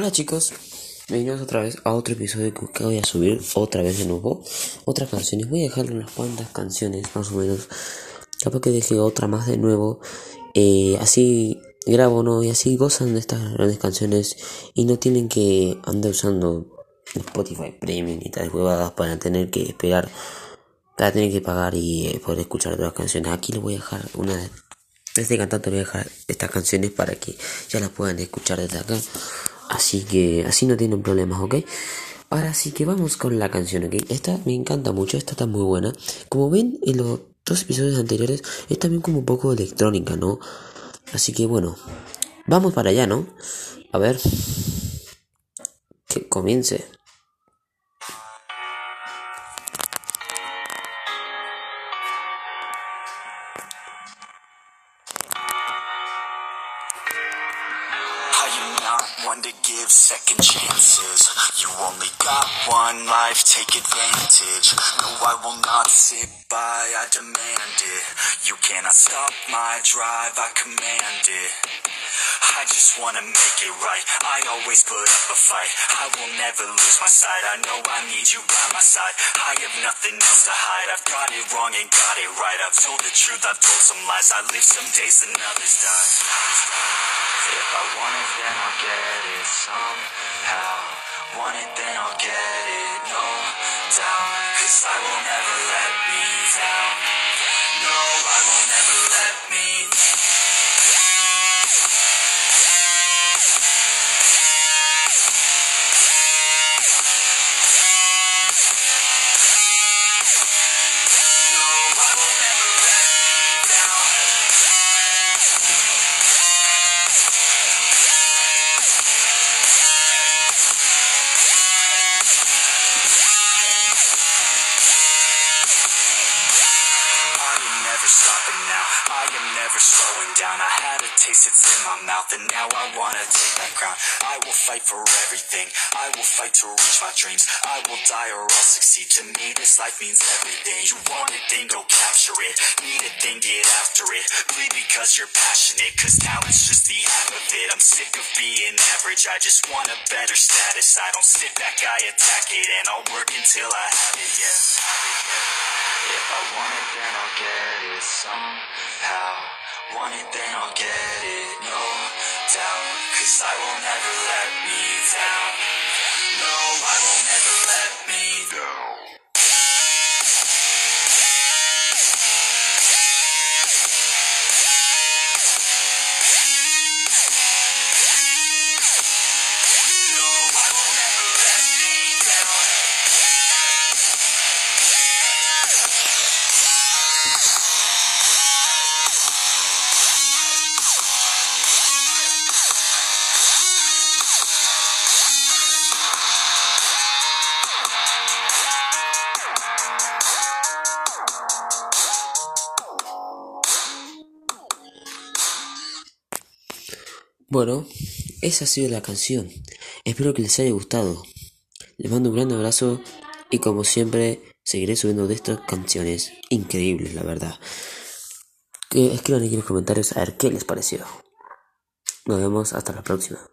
Hola chicos, bienvenidos otra vez a otro episodio que voy a subir otra vez de nuevo. Otras canciones, voy a dejar unas cuantas canciones más o menos. Capaz que deje otra más de nuevo. Eh, así grabo, ¿no? Y así gozan de estas grandes canciones y no tienen que andar usando Spotify Premium y tal huevadas para tener que esperar, para tener que pagar y eh, poder escuchar otras canciones. Aquí les voy a dejar una de este cantante voy a dejar estas canciones para que ya las puedan escuchar desde acá. Así que así no tienen problemas, ¿ok? Ahora sí que vamos con la canción, ¿ok? Esta me encanta mucho, esta está muy buena. Como ven en los dos episodios anteriores, es también como un poco electrónica, ¿no? Así que bueno, vamos para allá, ¿no? A ver, que comience. One to give second chances. You only got one life, take advantage. No, I will not sit by, I demand it. You cannot stop my drive, I command it. I just wanna make it right. I always put up a fight. I will never lose my sight. I know I need you by my side. I have nothing else to hide. I've got it wrong and got it right. I've told the truth, I've told some lies. I live some days and others die. If I want it, then I'll get it somehow. Want it, then I'll get it, stopping now. I am never slowing down. I had a taste, it's in my mouth, and now I wanna take that crown. I will fight for everything. I will fight to reach my dreams. I will die or I'll succeed. To me, this life means everything. You want it, then go capture it. Need it, then get after it. Bleed because you're passionate, cause talent's just the half of it. I'm sick of being average. I just want a better status. I don't sit back, I attack it, and I'll work until I I'll get it somehow. Want it, then I'll get it, no doubt. Cause I will never Bueno, esa ha sido la canción. Espero que les haya gustado. Les mando un gran abrazo y como siempre seguiré subiendo de estas canciones increíbles, la verdad. Escriban aquí en los comentarios a ver qué les pareció. Nos vemos hasta la próxima.